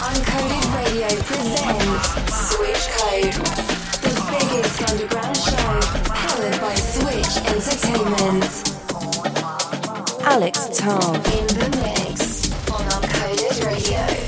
Uncoded Radio presents Switch Code, the biggest underground show powered by Switch Entertainment. Alex Tarv in the mix on Uncoded Radio.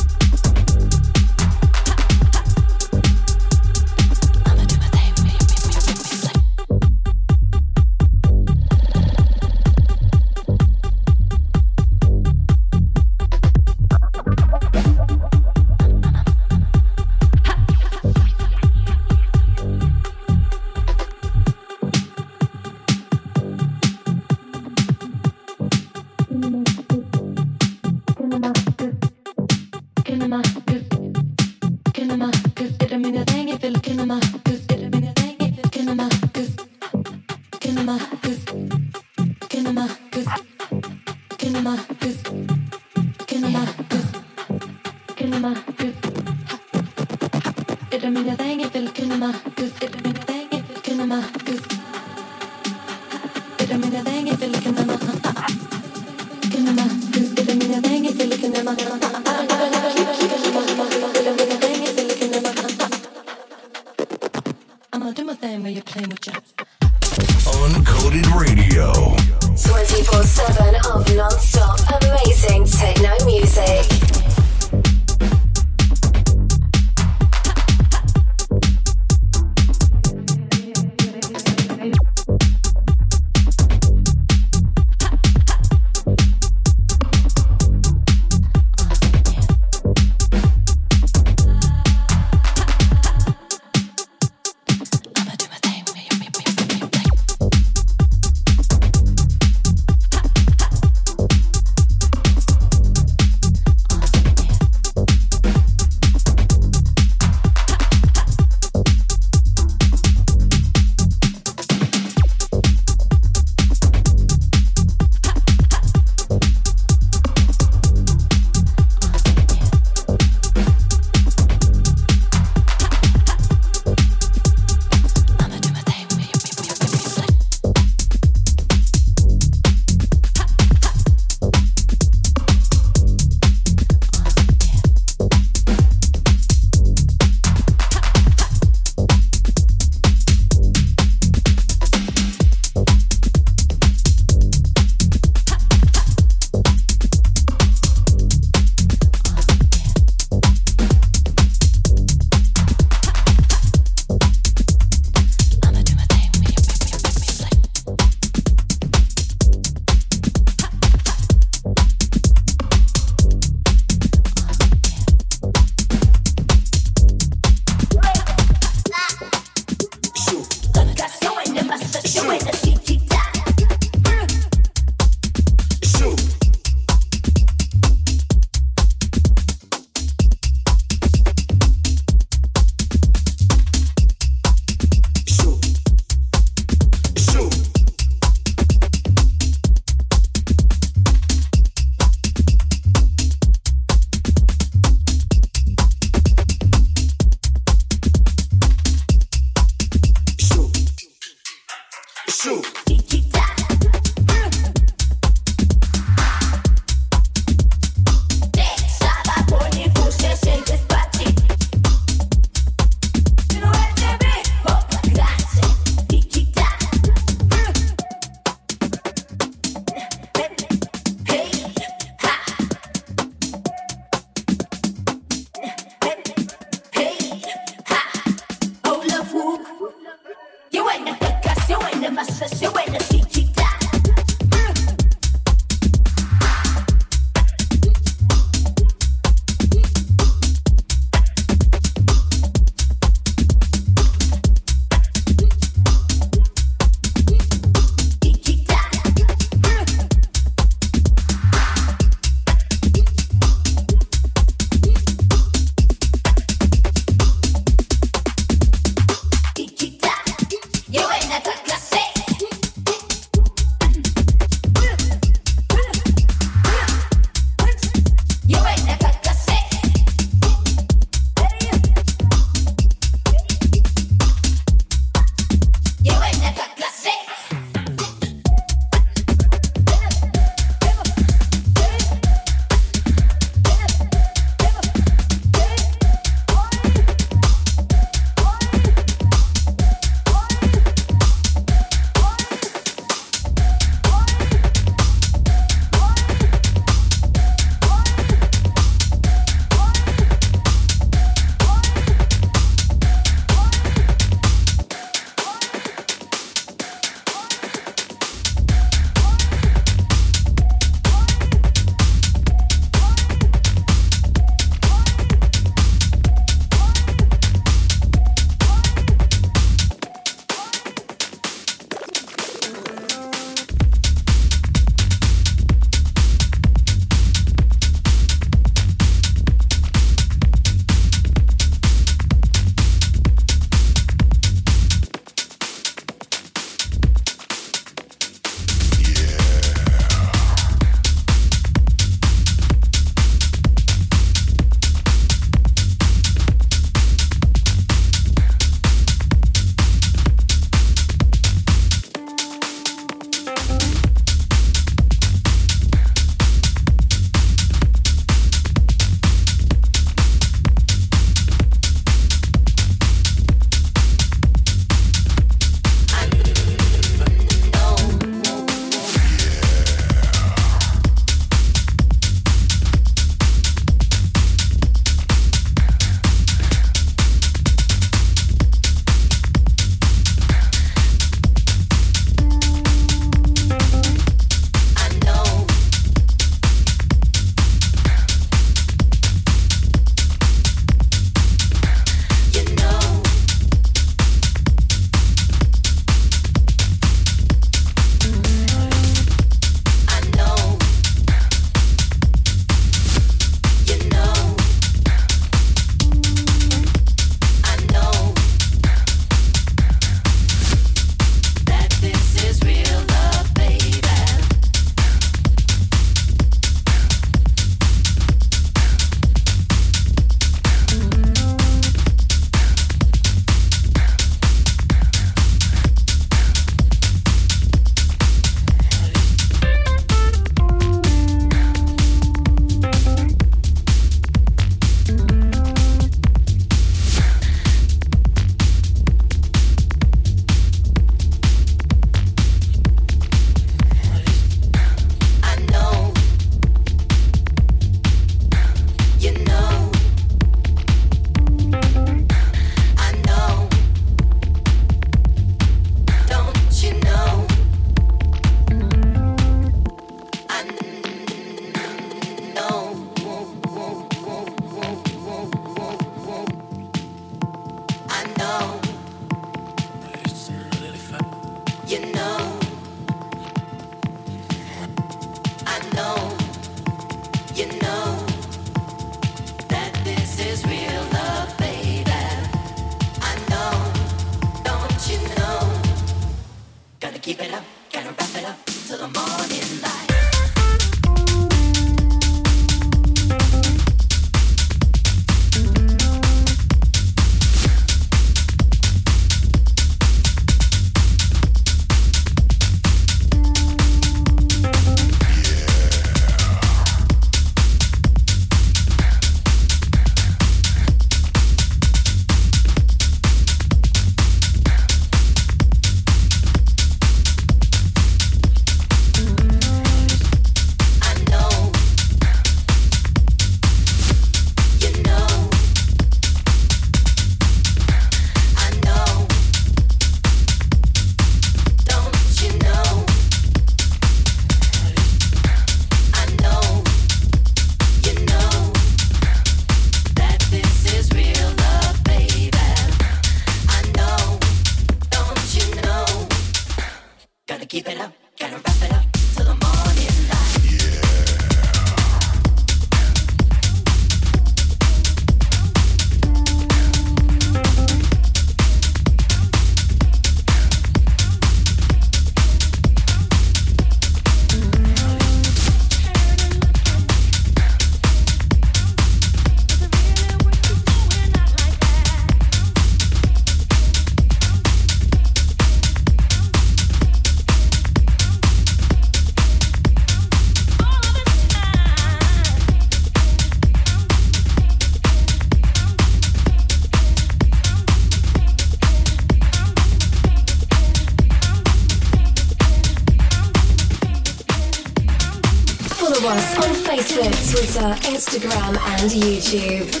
And YouTube.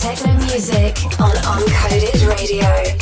techno music on Uncoded Radio.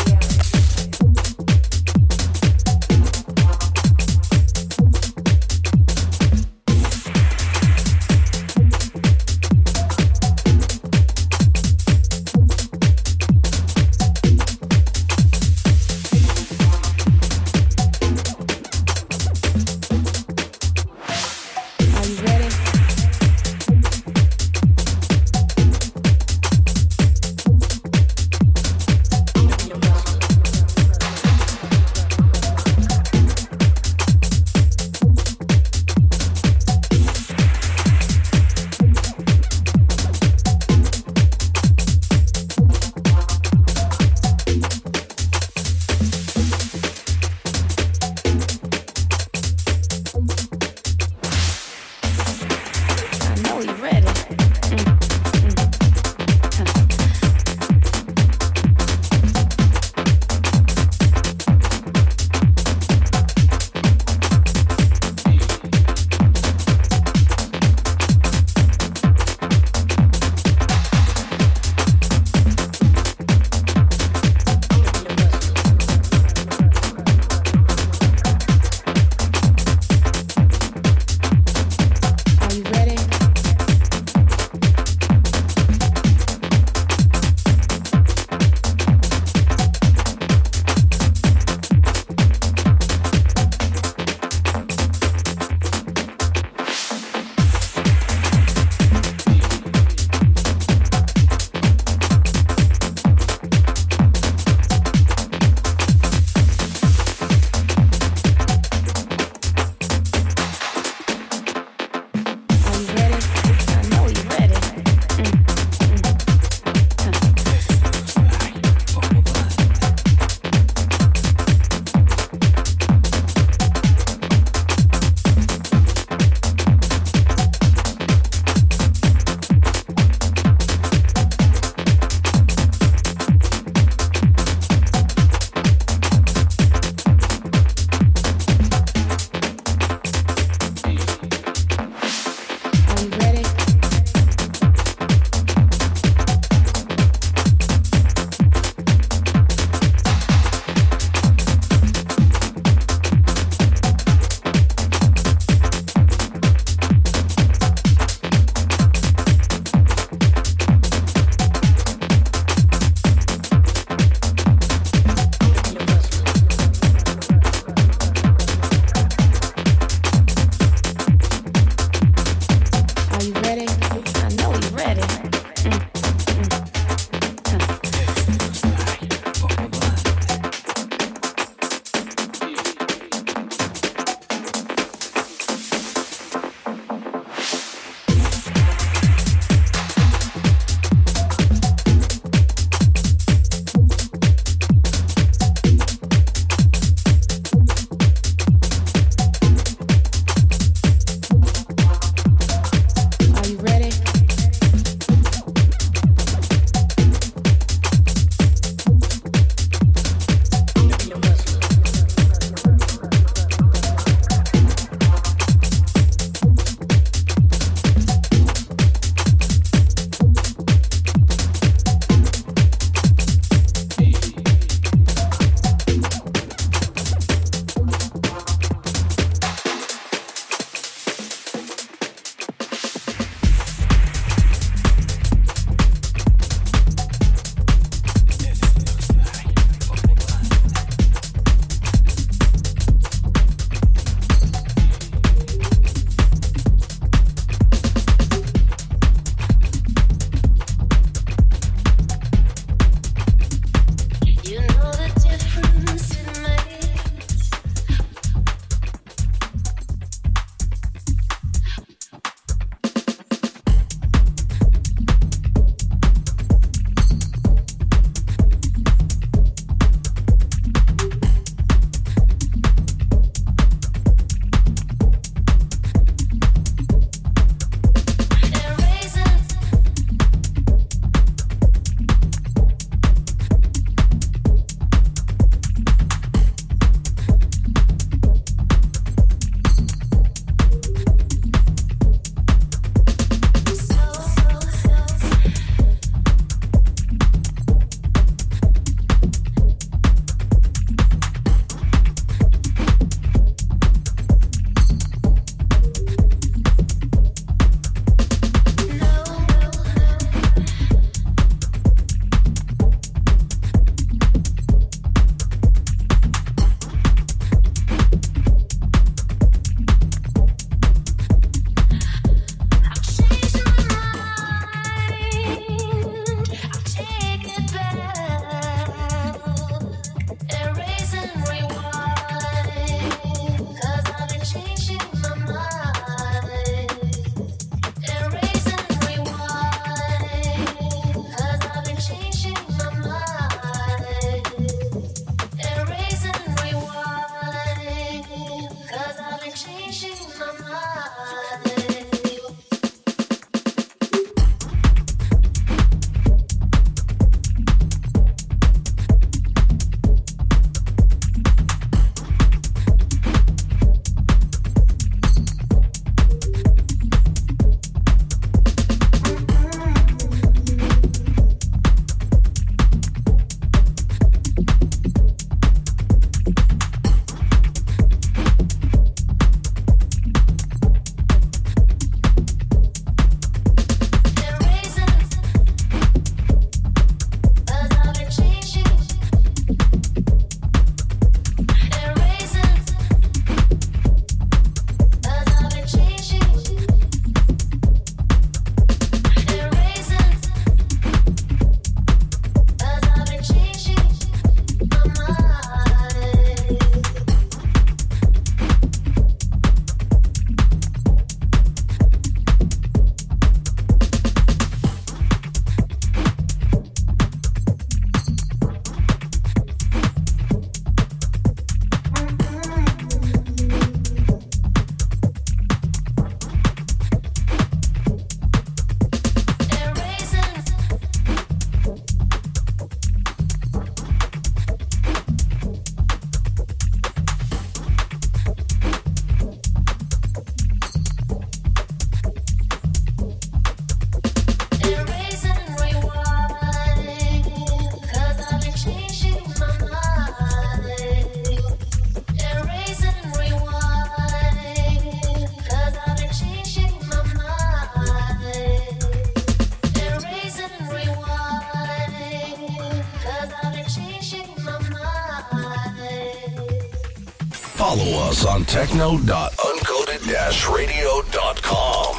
Us on techno.uncoded-radio.com.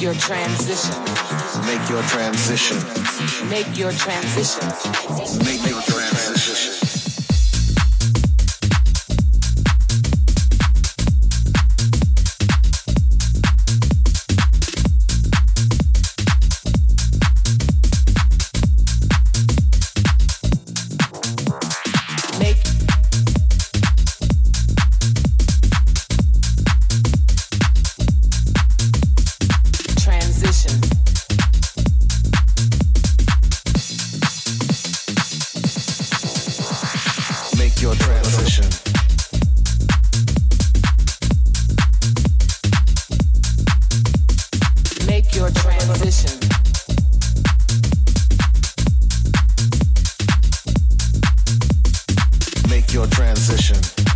Make your transition. Make your transition. Make your transition. Make your transition. your transition.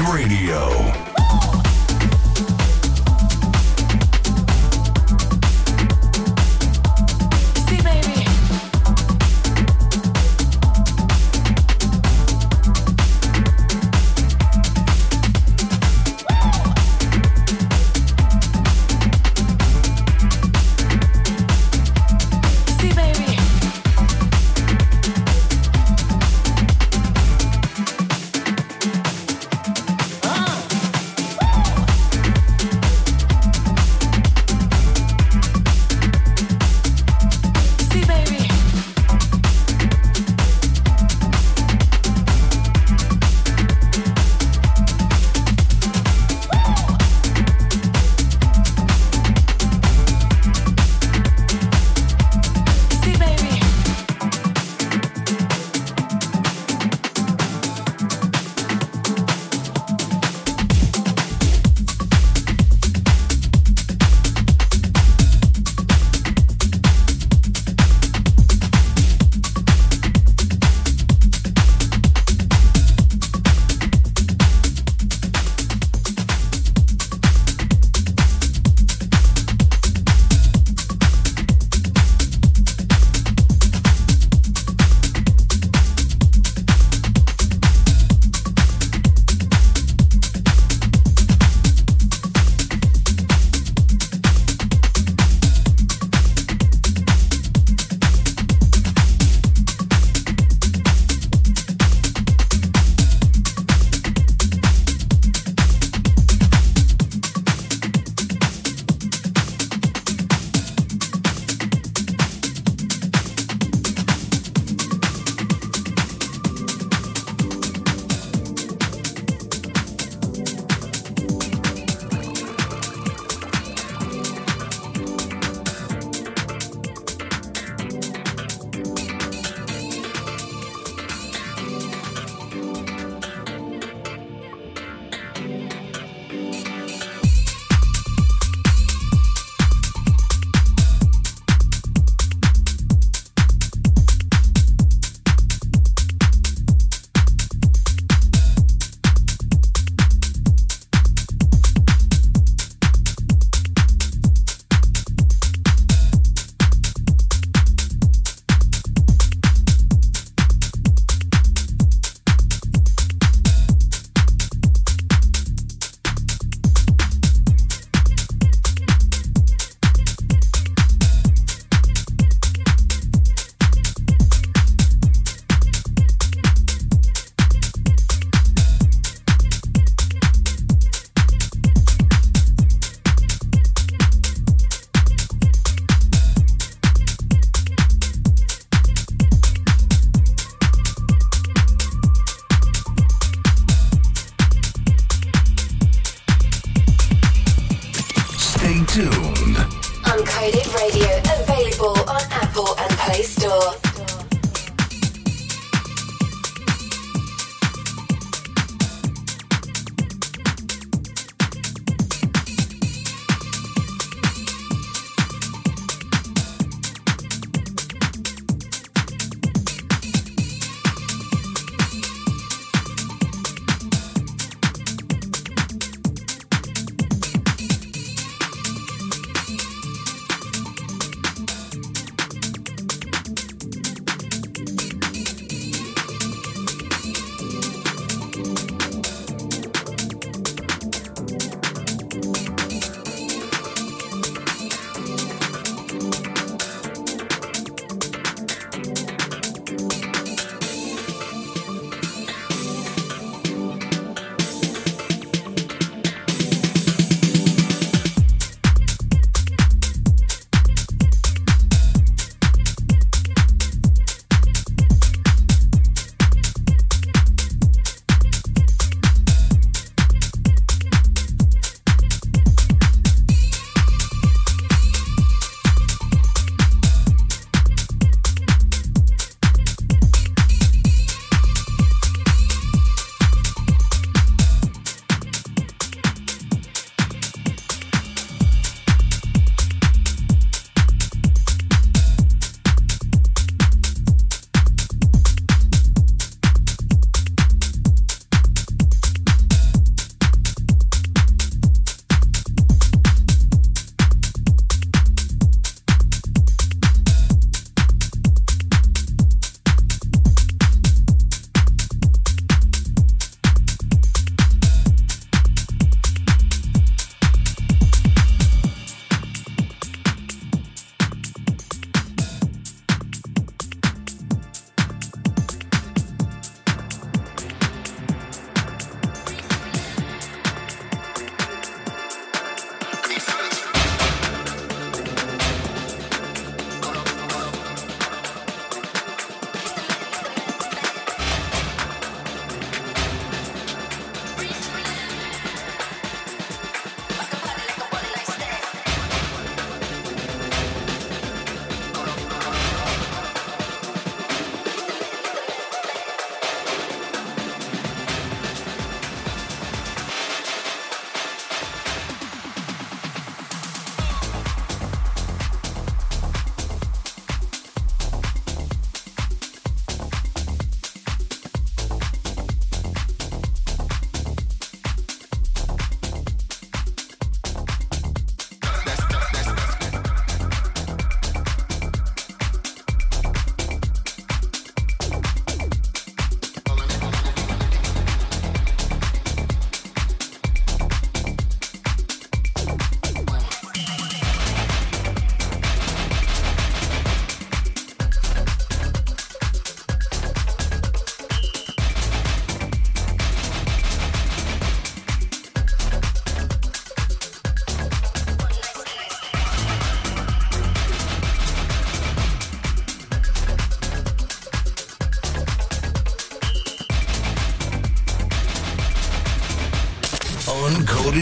Radio.